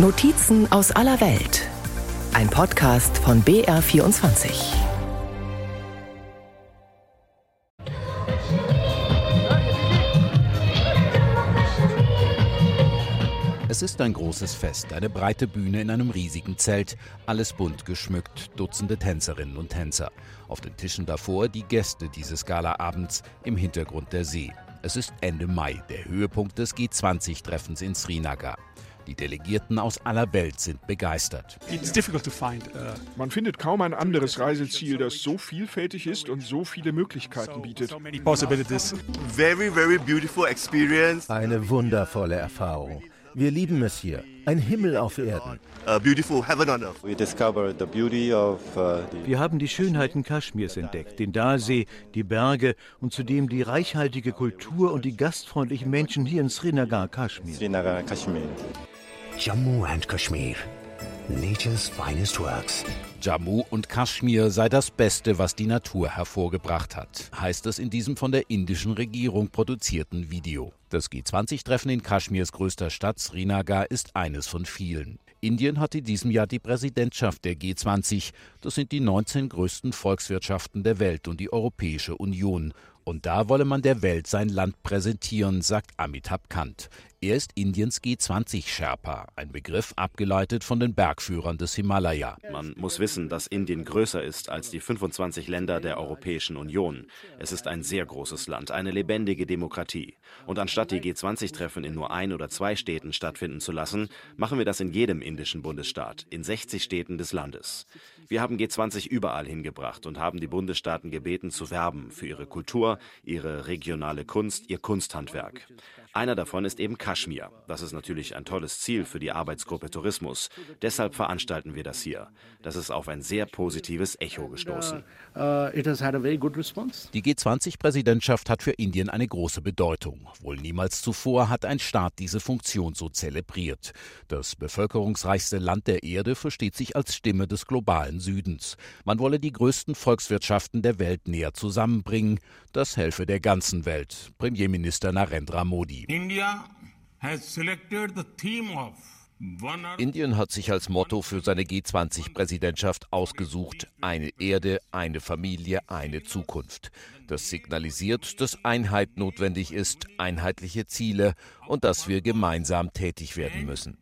Notizen aus aller Welt. Ein Podcast von BR24. Es ist ein großes Fest, eine breite Bühne in einem riesigen Zelt, alles bunt geschmückt, Dutzende Tänzerinnen und Tänzer. Auf den Tischen davor die Gäste dieses Galaabends, im Hintergrund der See. Es ist Ende Mai, der Höhepunkt des G20-Treffens in Srinagar. Die Delegierten aus aller Welt sind begeistert. Uh, Man findet kaum ein anderes Reiseziel, das so vielfältig ist und so viele Möglichkeiten bietet. Eine wundervolle Erfahrung. Wir lieben es hier. Ein Himmel auf Erden. Uh, Wir haben die Schönheiten Kaschmirs entdeckt, den Dalsee, die Berge und zudem die reichhaltige Kultur und die gastfreundlichen Menschen hier in Srinagar, Kaschmir. Jammu and Kashmir, nature's finest works. Jammu und Kaschmir sei das Beste, was die Natur hervorgebracht hat, heißt es in diesem von der indischen Regierung produzierten Video. Das G20-Treffen in Kaschmirs größter Stadt Srinagar ist eines von vielen. Indien hat in diesem Jahr die Präsidentschaft der G20. Das sind die 19 größten Volkswirtschaften der Welt und die Europäische Union. Und da wolle man der Welt sein Land präsentieren, sagt Amitabh Kant. Er ist Indiens G20-Sherpa, ein Begriff abgeleitet von den Bergführern des Himalaya. Man muss wissen, dass Indien größer ist als die 25 Länder der Europäischen Union. Es ist ein sehr großes Land, eine lebendige Demokratie. Und anstatt die G20-Treffen in nur ein oder zwei Städten stattfinden zu lassen, machen wir das in jedem indischen Bundesstaat, in 60 Städten des Landes. Wir haben G20 überall hingebracht und haben die Bundesstaaten gebeten zu werben für ihre Kultur, ihre regionale Kunst, ihr Kunsthandwerk. Einer davon ist eben Kaschmir. Das ist natürlich ein tolles Ziel für die Arbeitsgruppe Tourismus. Deshalb veranstalten wir das hier. Das ist auf ein sehr positives Echo gestoßen. Uh, die G20-Präsidentschaft hat für Indien eine große Bedeutung. Wohl niemals zuvor hat ein Staat diese Funktion so zelebriert. Das bevölkerungsreichste Land der Erde versteht sich als Stimme des globalen Südens. Man wolle die größten Volkswirtschaften der Welt näher zusammenbringen. Das helfe der ganzen Welt. Premierminister Narendra Modi. Indien hat sich als Motto für seine G20-Präsidentschaft ausgesucht, eine Erde, eine Familie, eine Zukunft. Das signalisiert, dass Einheit notwendig ist, einheitliche Ziele und dass wir gemeinsam tätig werden müssen.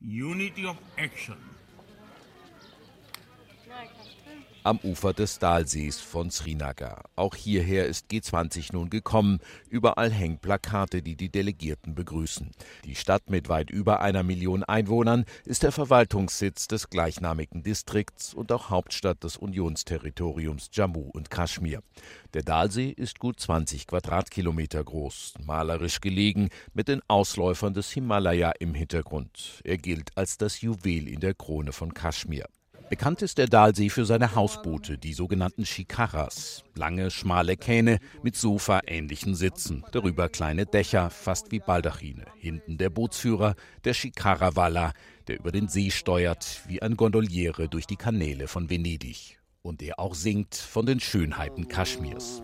Unity of action am Ufer des Dalsees von Srinagar. Auch hierher ist G20 nun gekommen. Überall hängen Plakate, die die Delegierten begrüßen. Die Stadt mit weit über einer Million Einwohnern ist der Verwaltungssitz des gleichnamigen Distrikts und auch Hauptstadt des Unionsterritoriums Jammu und Kaschmir. Der Dalsee ist gut 20 Quadratkilometer groß, malerisch gelegen, mit den Ausläufern des Himalaya im Hintergrund. Er gilt als das Juwel in der Krone von Kaschmir. Bekannt ist der Dalsee für seine Hausboote, die sogenannten Shikaras. Lange, schmale Kähne mit Sofa-ähnlichen Sitzen. Darüber kleine Dächer, fast wie Baldachine. Hinten der Bootsführer, der Shikarawalla, der über den See steuert, wie ein Gondoliere durch die Kanäle von Venedig. Und der auch singt von den Schönheiten Kaschmirs.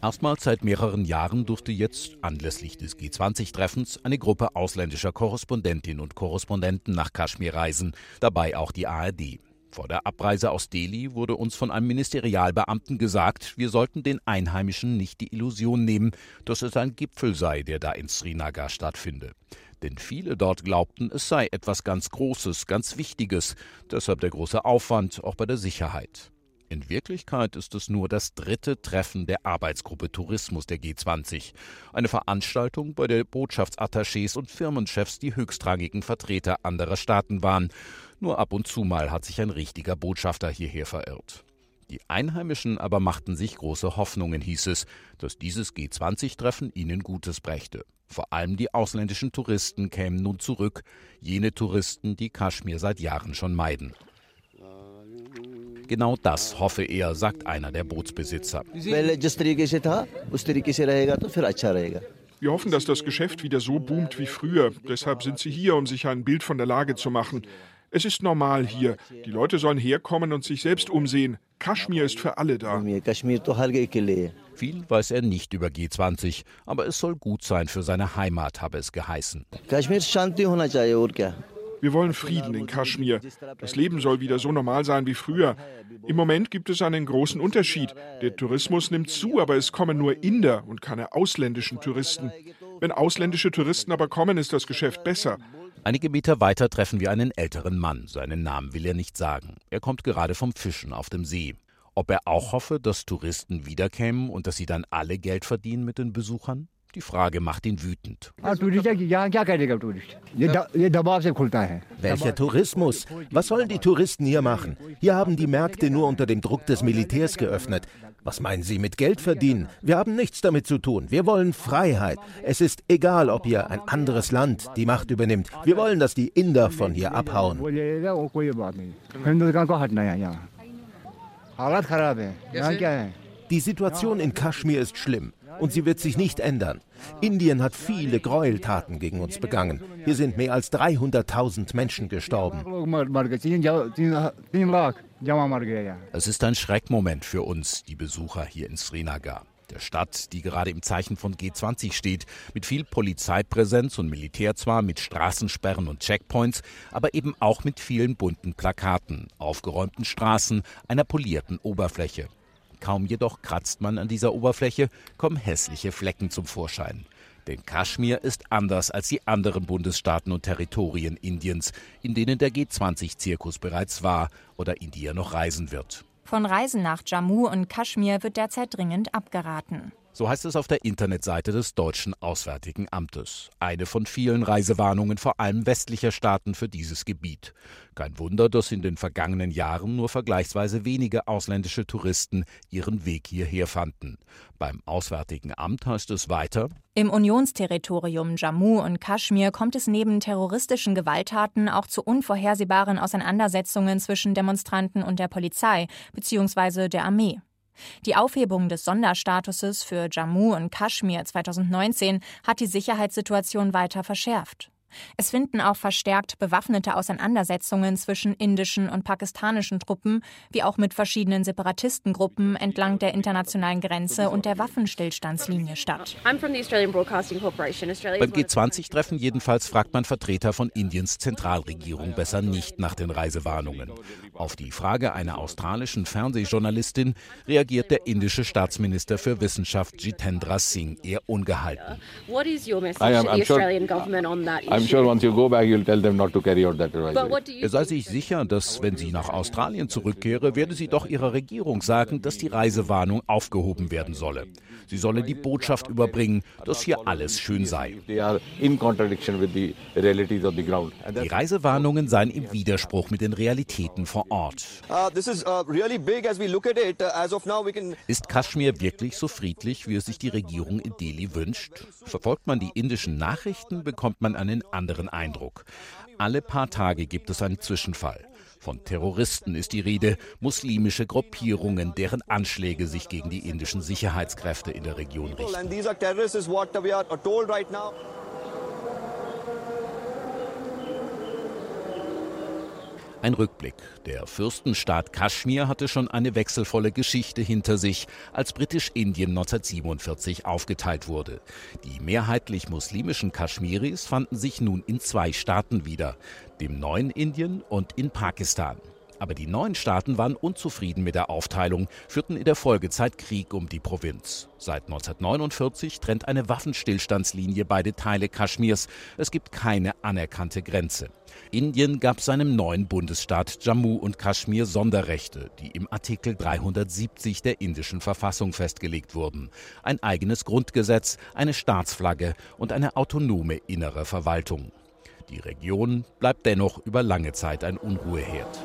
Erstmals seit mehreren Jahren durfte jetzt anlässlich des G20-Treffens eine Gruppe ausländischer Korrespondentinnen und Korrespondenten nach Kaschmir reisen, dabei auch die ARD. Vor der Abreise aus Delhi wurde uns von einem Ministerialbeamten gesagt, wir sollten den Einheimischen nicht die Illusion nehmen, dass es ein Gipfel sei, der da in Srinagar stattfinde. Denn viele dort glaubten, es sei etwas ganz Großes, ganz Wichtiges, deshalb der große Aufwand auch bei der Sicherheit. In Wirklichkeit ist es nur das dritte Treffen der Arbeitsgruppe Tourismus der G20. Eine Veranstaltung, bei der Botschaftsattachés und Firmenchefs die höchstrangigen Vertreter anderer Staaten waren. Nur ab und zu mal hat sich ein richtiger Botschafter hierher verirrt. Die Einheimischen aber machten sich große Hoffnungen, hieß es, dass dieses G20-Treffen ihnen Gutes brächte. Vor allem die ausländischen Touristen kämen nun zurück, jene Touristen, die Kaschmir seit Jahren schon meiden. Genau das hoffe er, sagt einer der Bootsbesitzer. Wir hoffen, dass das Geschäft wieder so boomt wie früher. Deshalb sind sie hier, um sich ein Bild von der Lage zu machen. Es ist normal hier. Die Leute sollen herkommen und sich selbst umsehen. Kaschmir ist für alle da. Viel weiß er nicht über G20, aber es soll gut sein für seine Heimat, habe es geheißen. Wir wollen Frieden in Kaschmir. Das Leben soll wieder so normal sein wie früher. Im Moment gibt es einen großen Unterschied. Der Tourismus nimmt zu, aber es kommen nur Inder und keine ausländischen Touristen. Wenn ausländische Touristen aber kommen, ist das Geschäft besser. Einige Meter weiter treffen wir einen älteren Mann. Seinen Namen will er nicht sagen. Er kommt gerade vom Fischen auf dem See. Ob er auch hoffe, dass Touristen wiederkämen und dass sie dann alle Geld verdienen mit den Besuchern? Die Frage macht ihn wütend. Welcher Tourismus? Was sollen die Touristen hier machen? Hier haben die Märkte nur unter dem Druck des Militärs geöffnet. Was meinen Sie mit Geld verdienen? Wir haben nichts damit zu tun. Wir wollen Freiheit. Es ist egal, ob hier ein anderes Land die Macht übernimmt. Wir wollen, dass die Inder von hier abhauen. Die Situation in Kaschmir ist schlimm und sie wird sich nicht ändern. Indien hat viele Gräueltaten gegen uns begangen. Hier sind mehr als 300.000 Menschen gestorben. Es ist ein Schreckmoment für uns, die Besucher hier in Srinagar. Der Stadt, die gerade im Zeichen von G20 steht, mit viel Polizeipräsenz und Militär zwar, mit Straßensperren und Checkpoints, aber eben auch mit vielen bunten Plakaten, aufgeräumten Straßen, einer polierten Oberfläche. Kaum jedoch kratzt man an dieser Oberfläche, kommen hässliche Flecken zum Vorschein. Denn Kaschmir ist anders als die anderen Bundesstaaten und Territorien Indiens, in denen der G20-Zirkus bereits war oder in die er noch reisen wird. Von Reisen nach Jammu und Kaschmir wird derzeit dringend abgeraten. So heißt es auf der Internetseite des deutschen Auswärtigen Amtes. Eine von vielen Reisewarnungen vor allem westlicher Staaten für dieses Gebiet. Kein Wunder, dass in den vergangenen Jahren nur vergleichsweise wenige ausländische Touristen ihren Weg hierher fanden. Beim Auswärtigen Amt heißt es weiter, im Unionsterritorium Jammu und Kaschmir kommt es neben terroristischen Gewalttaten auch zu unvorhersehbaren Auseinandersetzungen zwischen Demonstranten und der Polizei bzw. der Armee. Die Aufhebung des Sonderstatuses für Jammu und Kaschmir 2019 hat die Sicherheitssituation weiter verschärft. Es finden auch verstärkt bewaffnete Auseinandersetzungen zwischen indischen und pakistanischen Truppen, wie auch mit verschiedenen Separatistengruppen entlang der internationalen Grenze und der Waffenstillstandslinie statt. Beim G20-Treffen jedenfalls fragt man Vertreter von Indiens Zentralregierung besser nicht nach den Reisewarnungen. Auf die Frage einer australischen Fernsehjournalistin reagiert der indische Staatsminister für Wissenschaft Jitendra Singh eher ungehalten. What is your message to the Australian government on that issue? Er sei sich sicher, dass wenn sie nach Australien zurückkehre, werde sie doch ihrer Regierung sagen, dass die Reisewarnung aufgehoben werden solle. Sie solle die Botschaft überbringen, dass hier alles schön sei. Die Reisewarnungen seien im Widerspruch mit den Realitäten vor Ort. Uh, uh, Ist Kaschmir wirklich so friedlich, wie es sich die Regierung in Delhi wünscht? Verfolgt man die indischen Nachrichten, bekommt man einen anderen Eindruck. Alle paar Tage gibt es einen Zwischenfall. Von Terroristen ist die Rede, muslimische Gruppierungen, deren Anschläge sich gegen die indischen Sicherheitskräfte in der Region richten. Ein Rückblick. Der Fürstenstaat Kaschmir hatte schon eine wechselvolle Geschichte hinter sich, als Britisch-Indien 1947 aufgeteilt wurde. Die mehrheitlich muslimischen Kaschmiris fanden sich nun in zwei Staaten wieder, dem neuen Indien und in Pakistan. Aber die neuen Staaten waren unzufrieden mit der Aufteilung, führten in der Folgezeit Krieg um die Provinz. Seit 1949 trennt eine Waffenstillstandslinie beide Teile Kaschmirs. Es gibt keine anerkannte Grenze. Indien gab seinem neuen Bundesstaat Jammu und Kaschmir Sonderrechte, die im Artikel 370 der indischen Verfassung festgelegt wurden. Ein eigenes Grundgesetz, eine Staatsflagge und eine autonome innere Verwaltung. Die Region bleibt dennoch über lange Zeit ein Unruheherd.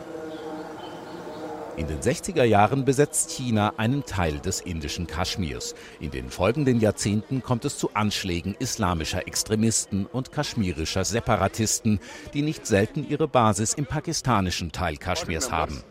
In den 60er Jahren besetzt China einen Teil des indischen Kaschmirs. In den folgenden Jahrzehnten kommt es zu Anschlägen islamischer Extremisten und kaschmirischer Separatisten, die nicht selten ihre Basis im pakistanischen Teil Kaschmirs haben.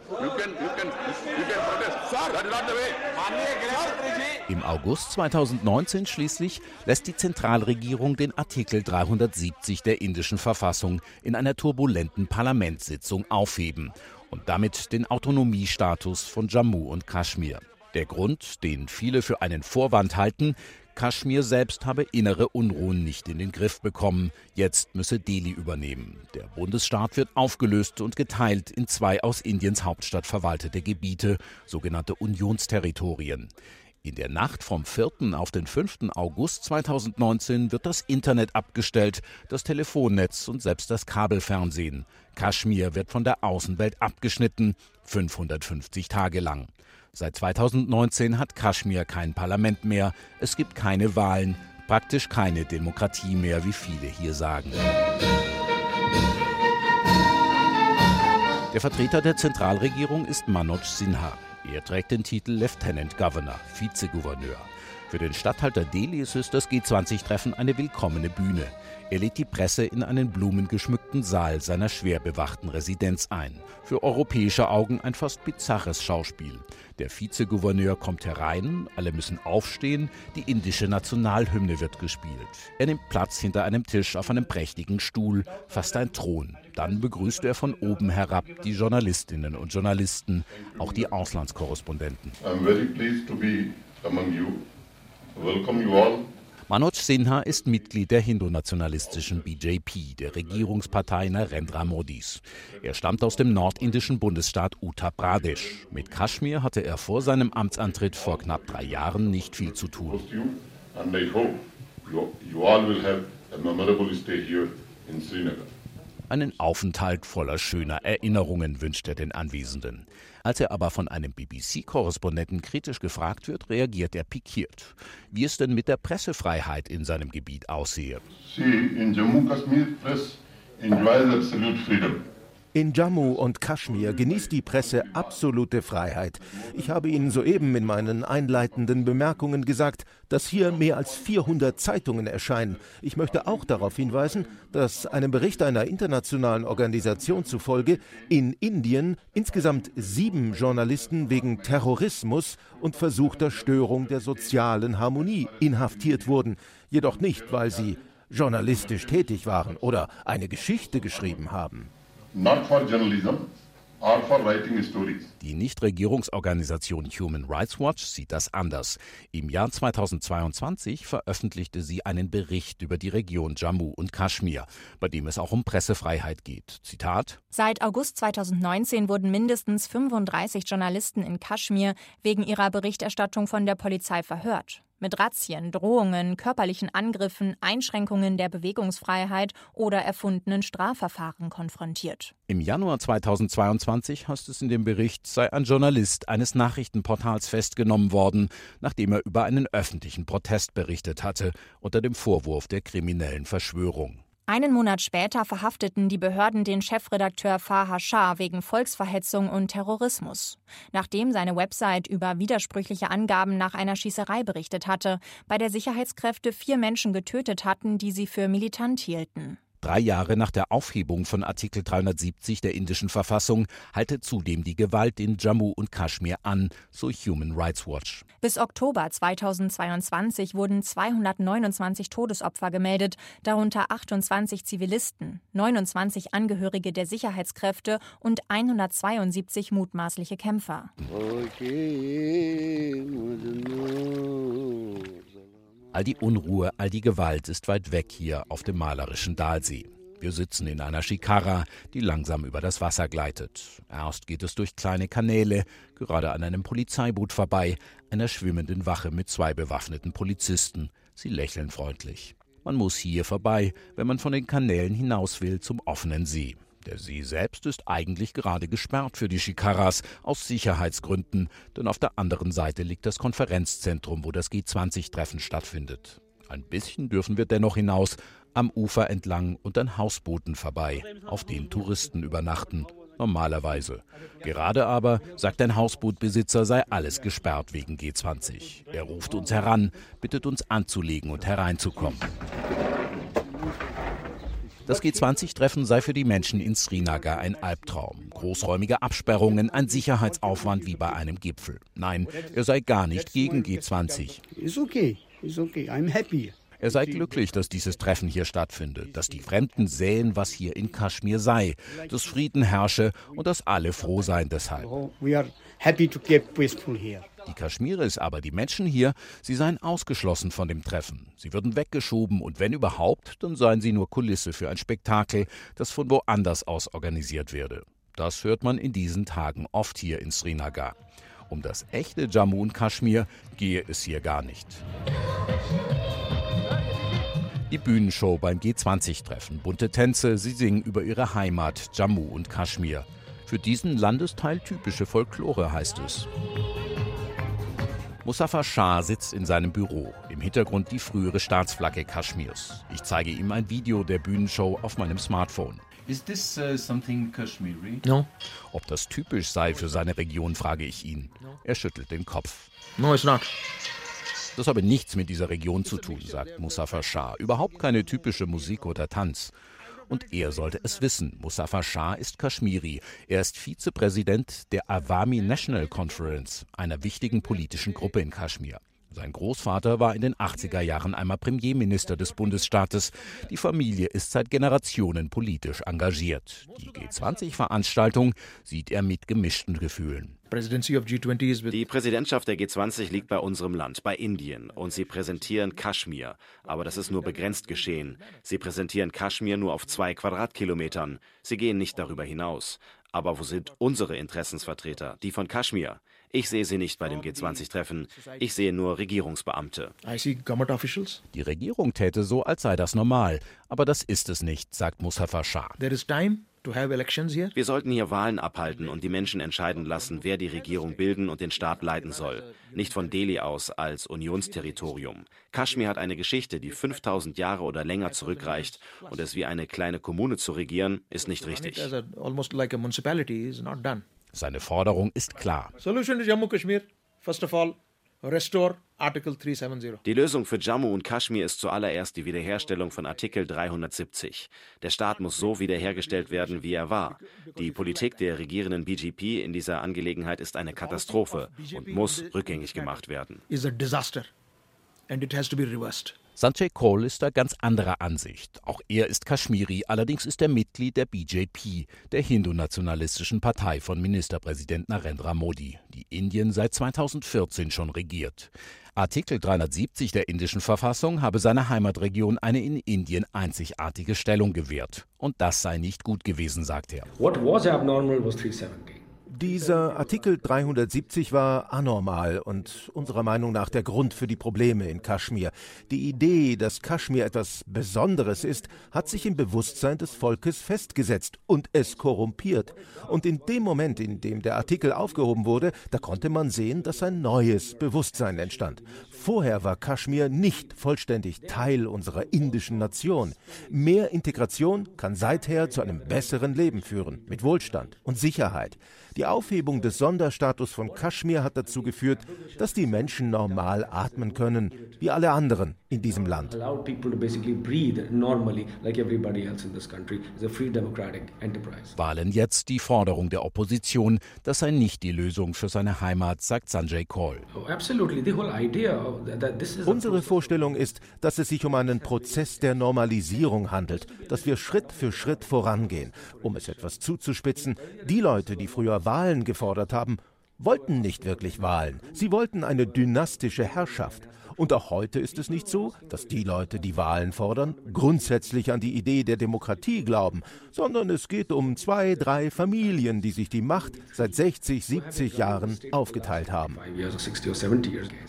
Im August 2019 schließlich lässt die Zentralregierung den Artikel 370 der indischen Verfassung in einer turbulenten Parlamentssitzung aufheben und damit den Autonomiestatus von Jammu und Kaschmir. Der Grund, den viele für einen Vorwand halten, Kaschmir selbst habe innere Unruhen nicht in den Griff bekommen. Jetzt müsse Delhi übernehmen. Der Bundesstaat wird aufgelöst und geteilt in zwei aus Indiens Hauptstadt verwaltete Gebiete, sogenannte Unionsterritorien. In der Nacht vom 4. auf den 5. August 2019 wird das Internet abgestellt, das Telefonnetz und selbst das Kabelfernsehen. Kaschmir wird von der Außenwelt abgeschnitten, 550 Tage lang. Seit 2019 hat Kaschmir kein Parlament mehr, es gibt keine Wahlen, praktisch keine Demokratie mehr, wie viele hier sagen. Der Vertreter der Zentralregierung ist Manoj Sinha. Er trägt den Titel Lieutenant Governor, Vizegouverneur. Für den Statthalter Delis ist das G20-Treffen eine willkommene Bühne. Er lädt die Presse in einen blumengeschmückten Saal seiner schwer bewachten Residenz ein. Für europäische Augen ein fast bizarres Schauspiel. Der Vizegouverneur kommt herein, alle müssen aufstehen, die indische Nationalhymne wird gespielt. Er nimmt Platz hinter einem Tisch auf einem prächtigen Stuhl, fast ein Thron. Dann begrüßt er von oben herab die Journalistinnen und Journalisten, auch die Auslandskorrespondenten. I'm very pleased to be among you. Welcome you all. Manoj Sinha ist Mitglied der hindu-nationalistischen BJP, der Regierungspartei Narendra Modis. Er stammt aus dem nordindischen Bundesstaat Uttar Pradesh. Mit Kaschmir hatte er vor seinem Amtsantritt vor knapp drei Jahren nicht viel zu tun. Einen Aufenthalt voller schöner Erinnerungen wünscht er den Anwesenden. Als er aber von einem BBC-Korrespondenten kritisch gefragt wird, reagiert er pikiert, wie es denn mit der Pressefreiheit in seinem Gebiet aussehe. See, in Jammu Kashmir press enjoys absolute freedom. In Jammu und Kaschmir genießt die Presse absolute Freiheit. Ich habe Ihnen soeben in meinen einleitenden Bemerkungen gesagt, dass hier mehr als 400 Zeitungen erscheinen. Ich möchte auch darauf hinweisen, dass einem Bericht einer internationalen Organisation zufolge in Indien insgesamt sieben Journalisten wegen Terrorismus und versuchter Störung der sozialen Harmonie inhaftiert wurden. Jedoch nicht, weil sie journalistisch tätig waren oder eine Geschichte geschrieben haben not for journalism, die Nichtregierungsorganisation Human Rights Watch sieht das anders. Im Jahr 2022 veröffentlichte sie einen Bericht über die Region Jammu und Kaschmir, bei dem es auch um Pressefreiheit geht. Zitat: Seit August 2019 wurden mindestens 35 Journalisten in Kaschmir wegen ihrer Berichterstattung von der Polizei verhört mit Razzien, Drohungen, körperlichen Angriffen, Einschränkungen der Bewegungsfreiheit oder erfundenen Strafverfahren konfrontiert. Im Januar 2022 heißt es in dem Bericht, sei ein Journalist eines Nachrichtenportals festgenommen worden, nachdem er über einen öffentlichen Protest berichtet hatte, unter dem Vorwurf der kriminellen Verschwörung. Einen Monat später verhafteten die Behörden den Chefredakteur Fahar Shah wegen Volksverhetzung und Terrorismus, nachdem seine Website über widersprüchliche Angaben nach einer Schießerei berichtet hatte, bei der Sicherheitskräfte vier Menschen getötet hatten, die sie für militant hielten. Drei Jahre nach der Aufhebung von Artikel 370 der indischen Verfassung halte zudem die Gewalt in Jammu und Kaschmir an, so Human Rights Watch. Bis Oktober 2022 wurden 229 Todesopfer gemeldet, darunter 28 Zivilisten, 29 Angehörige der Sicherheitskräfte und 172 mutmaßliche Kämpfer. Okay. All die Unruhe, all die Gewalt ist weit weg hier auf dem malerischen Dalsee. Wir sitzen in einer Schikara, die langsam über das Wasser gleitet. Erst geht es durch kleine Kanäle, gerade an einem Polizeiboot vorbei, einer schwimmenden Wache mit zwei bewaffneten Polizisten. Sie lächeln freundlich. Man muss hier vorbei, wenn man von den Kanälen hinaus will zum offenen See. Der See selbst ist eigentlich gerade gesperrt für die Shikaras aus Sicherheitsgründen, denn auf der anderen Seite liegt das Konferenzzentrum, wo das G20-Treffen stattfindet. Ein bisschen dürfen wir dennoch hinaus, am Ufer entlang und an Hausbooten vorbei, auf denen Touristen übernachten. Normalerweise. Gerade aber, sagt ein Hausbootbesitzer, sei alles gesperrt wegen G20. Er ruft uns heran, bittet uns anzulegen und hereinzukommen. Das G20-Treffen sei für die Menschen in Srinagar ein Albtraum. Großräumige Absperrungen, ein Sicherheitsaufwand wie bei einem Gipfel. Nein, er sei gar nicht gegen G20. Er sei glücklich, dass dieses Treffen hier stattfindet, dass die Fremden sähen, was hier in Kaschmir sei, dass Frieden herrsche und dass alle froh seien deshalb. Die Kaschmiris aber, die Menschen hier, sie seien ausgeschlossen von dem Treffen. Sie würden weggeschoben und wenn überhaupt, dann seien sie nur Kulisse für ein Spektakel, das von woanders aus organisiert werde. Das hört man in diesen Tagen oft hier in Srinagar. Um das echte Jammu und Kaschmir gehe es hier gar nicht. Die Bühnenshow beim G20-Treffen. Bunte Tänze, sie singen über ihre Heimat, Jammu und Kaschmir. Für diesen Landesteil typische Folklore heißt es. Mustafa Shah sitzt in seinem Büro. Im Hintergrund die frühere Staatsflagge Kaschmirs. Ich zeige ihm ein Video der Bühnenshow auf meinem Smartphone. Is this uh, something Kashmiri? No. Ob das typisch sei für seine Region, frage ich ihn. Er schüttelt den Kopf. No, it's not. Das habe nichts mit dieser Region zu tun, sagt Mustafa Shah. Überhaupt keine typische Musik oder Tanz. Und er sollte es wissen. Mustafa Shah ist Kaschmiri. Er ist Vizepräsident der Awami National Conference, einer wichtigen politischen Gruppe in Kaschmir. Sein Großvater war in den 80er Jahren einmal Premierminister des Bundesstaates. Die Familie ist seit Generationen politisch engagiert. Die G20-Veranstaltung sieht er mit gemischten Gefühlen. Die Präsidentschaft der G20 liegt bei unserem Land, bei Indien, und sie präsentieren Kaschmir. Aber das ist nur begrenzt geschehen. Sie präsentieren Kaschmir nur auf zwei Quadratkilometern. Sie gehen nicht darüber hinaus. Aber wo sind unsere Interessensvertreter, die von Kaschmir? Ich sehe sie nicht bei dem G20-Treffen. Ich sehe nur Regierungsbeamte. Die Regierung täte so, als sei das normal. Aber das ist es nicht, sagt Mustafa Shah. Wir sollten hier Wahlen abhalten und die Menschen entscheiden lassen, wer die Regierung bilden und den Staat leiten soll. Nicht von Delhi aus als Unionsterritorium. Kaschmir hat eine Geschichte, die 5000 Jahre oder länger zurückreicht. Und es wie eine kleine Kommune zu regieren, ist nicht richtig. Seine Forderung ist klar. Solution to Jammu Kashmir, first of all, restore die Lösung für Jammu und Kaschmir ist zuallererst die Wiederherstellung von Artikel 370. Der Staat muss so wiederhergestellt werden, wie er war. Die Politik der regierenden BGP in dieser Angelegenheit ist eine Katastrophe und muss rückgängig gemacht werden. Sanjay Kaul ist da ganz anderer Ansicht. Auch er ist Kaschmiri, allerdings ist er Mitglied der BJP, der hindu-nationalistischen Partei von Ministerpräsident Narendra Modi, die Indien seit 2014 schon regiert. Artikel 370 der indischen Verfassung habe seiner Heimatregion eine in Indien einzigartige Stellung gewährt. Und das sei nicht gut gewesen, sagt er. What was abnormal was 370. Dieser Artikel 370 war anormal und unserer Meinung nach der Grund für die Probleme in Kaschmir. Die Idee, dass Kaschmir etwas Besonderes ist, hat sich im Bewusstsein des Volkes festgesetzt und es korrumpiert. Und in dem Moment, in dem der Artikel aufgehoben wurde, da konnte man sehen, dass ein neues Bewusstsein entstand. Vorher war Kaschmir nicht vollständig Teil unserer indischen Nation. Mehr Integration kann seither zu einem besseren Leben führen, mit Wohlstand und Sicherheit. Die Aufhebung des Sonderstatus von Kaschmir hat dazu geführt, dass die Menschen normal atmen können, wie alle anderen in diesem Land. Wahlen jetzt die Forderung der Opposition, das sei nicht die Lösung für seine Heimat, sagt Sanjay Kaul. Oh, Unsere Vorstellung ist, dass es sich um einen Prozess der Normalisierung handelt, dass wir Schritt für Schritt vorangehen. Um es etwas zuzuspitzen, die Leute, die früher Wahlen gefordert haben, wollten nicht wirklich Wahlen. Sie wollten eine dynastische Herrschaft. Und auch heute ist es nicht so, dass die Leute, die Wahlen fordern, grundsätzlich an die Idee der Demokratie glauben, sondern es geht um zwei, drei Familien, die sich die Macht seit 60, 70 Jahren aufgeteilt haben.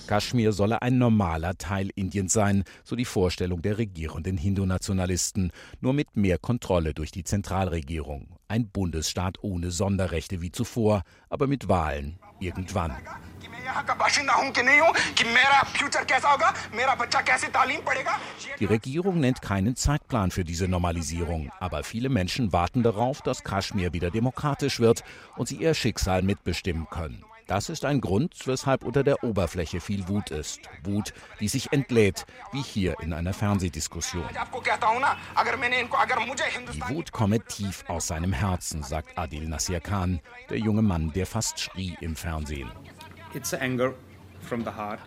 Kaschmir solle ein normaler Teil Indiens sein, so die Vorstellung der regierenden Hindu-Nationalisten, nur mit mehr Kontrolle durch die Zentralregierung. Ein Bundesstaat ohne Sonderrechte wie zuvor, aber mit Wahlen irgendwann. Die Regierung nennt keinen Zeitplan für diese Normalisierung, aber viele Menschen warten darauf, dass Kaschmir wieder demokratisch wird und sie ihr Schicksal mitbestimmen können. Das ist ein Grund, weshalb unter der Oberfläche viel Wut ist. Wut, die sich entlädt, wie hier in einer Fernsehdiskussion. Die Wut komme tief aus seinem Herzen, sagt Adil Nasir Khan, der junge Mann, der fast schrie im Fernsehen. It's anger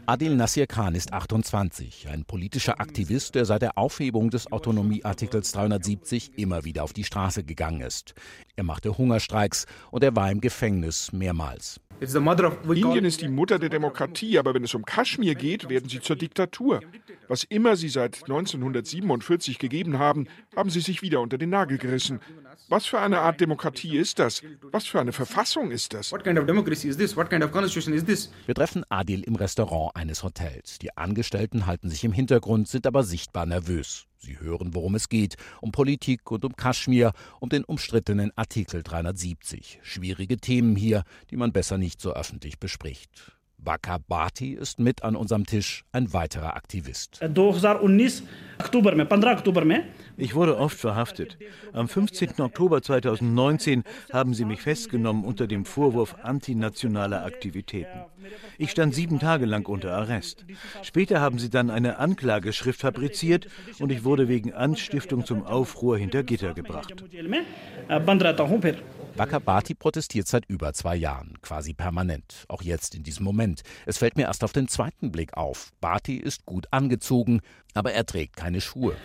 Adil Nasir Khan ist 28, ein politischer Aktivist, der seit der Aufhebung des Autonomieartikels 370 immer wieder auf die Straße gegangen ist. Er machte Hungerstreiks und er war im Gefängnis mehrmals. Indien ist die Mutter der Demokratie, aber wenn es um Kaschmir geht, werden sie zur Diktatur. Was immer sie seit 1947 gegeben haben, haben sie sich wieder unter den Nagel gerissen. Was für eine Art Demokratie ist das? Was für eine Verfassung ist das? Wir treffen Adil im Restaurant eines Hotels. Die Angestellten halten sich im Hintergrund, sind aber sichtbar nervös. Sie hören, worum es geht, um Politik und um Kaschmir, um den umstrittenen Artikel 370. Schwierige Themen hier, die man besser nicht so öffentlich bespricht. Bakar Bhati ist mit an unserem Tisch, ein weiterer Aktivist. Ich wurde oft verhaftet. Am 15. Oktober 2019 haben sie mich festgenommen unter dem Vorwurf antinationaler Aktivitäten. Ich stand sieben Tage lang unter Arrest. Später haben sie dann eine Anklageschrift fabriziert und ich wurde wegen Anstiftung zum Aufruhr hinter Gitter gebracht. Bakabati protestiert seit über zwei Jahren, quasi permanent, auch jetzt in diesem Moment. Es fällt mir erst auf den zweiten Blick auf. Bati ist gut angezogen, aber er trägt keine Schuhe.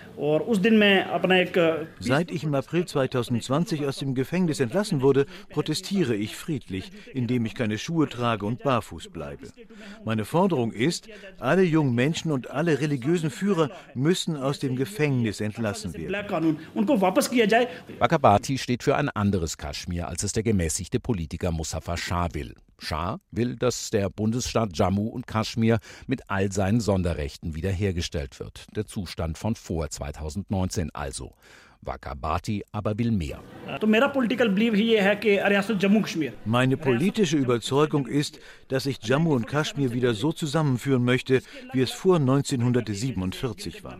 Seit ich im April 2020 aus dem Gefängnis entlassen wurde, protestiere ich friedlich, indem ich keine Schuhe trage und barfuß bleibe. Meine Forderung ist, alle jungen Menschen und alle religiösen Führer müssen aus dem Gefängnis entlassen werden. Bakabati steht für ein anderes Kaschmir, als es der gemäßigte Politiker Mustafa Shah will. Schah will, dass der Bundesstaat Jammu und Kaschmir mit all seinen Sonderrechten wiederhergestellt wird. Der Zustand von vor 2019 also. Wakabati aber will mehr. Meine politische Überzeugung ist, dass ich Jammu und Kaschmir wieder so zusammenführen möchte, wie es vor 1947 war.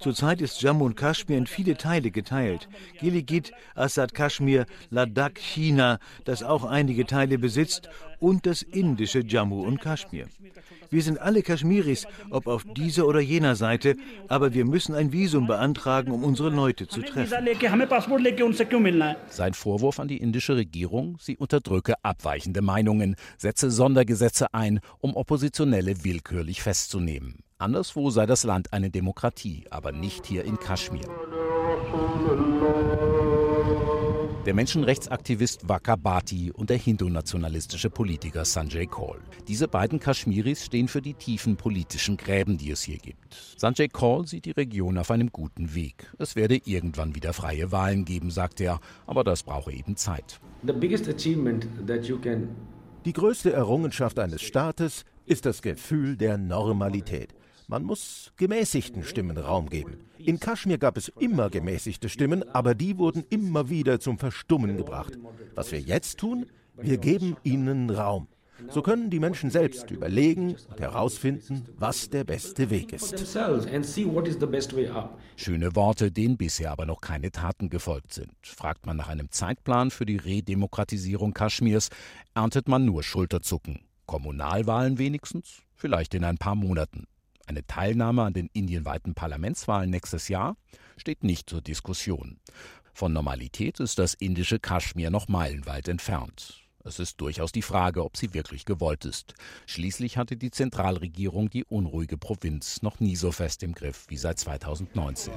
Zurzeit ist Jammu und Kaschmir in viele Teile geteilt. Gilgit, Assad Kaschmir, Ladakh, China, das auch einige Teile besitzt, und das indische Jammu und Kaschmir. Wir sind alle Kaschmiris, ob auf dieser oder jener Seite, aber wir müssen ein Visum beantragen, um unsere Leute zu treffen. Sein Vorwurf an die indische Regierung, sie unterdrücke abweichende Meinungen, setze Sondergesetze ein, um Oppositionelle willkürlich festzunehmen. Anderswo sei das Land eine Demokratie, aber nicht hier in Kaschmir. Der Menschenrechtsaktivist Waka Bhati und der hindu-nationalistische Politiker Sanjay Kaul. Diese beiden Kaschmiris stehen für die tiefen politischen Gräben, die es hier gibt. Sanjay Kaul sieht die Region auf einem guten Weg. Es werde irgendwann wieder freie Wahlen geben, sagt er, aber das brauche eben Zeit. Die größte Errungenschaft eines Staates ist das Gefühl der Normalität. Man muss gemäßigten Stimmen Raum geben. In Kaschmir gab es immer gemäßigte Stimmen, aber die wurden immer wieder zum Verstummen gebracht. Was wir jetzt tun, wir geben ihnen Raum. So können die Menschen selbst überlegen und herausfinden, was der beste Weg ist. Schöne Worte, denen bisher aber noch keine Taten gefolgt sind. Fragt man nach einem Zeitplan für die Redemokratisierung Kaschmirs, erntet man nur Schulterzucken. Kommunalwahlen wenigstens? Vielleicht in ein paar Monaten. Eine Teilnahme an den indienweiten Parlamentswahlen nächstes Jahr steht nicht zur Diskussion. Von Normalität ist das indische Kaschmir noch meilenweit entfernt. Es ist durchaus die Frage, ob sie wirklich gewollt ist. Schließlich hatte die Zentralregierung die unruhige Provinz noch nie so fest im Griff wie seit 2019.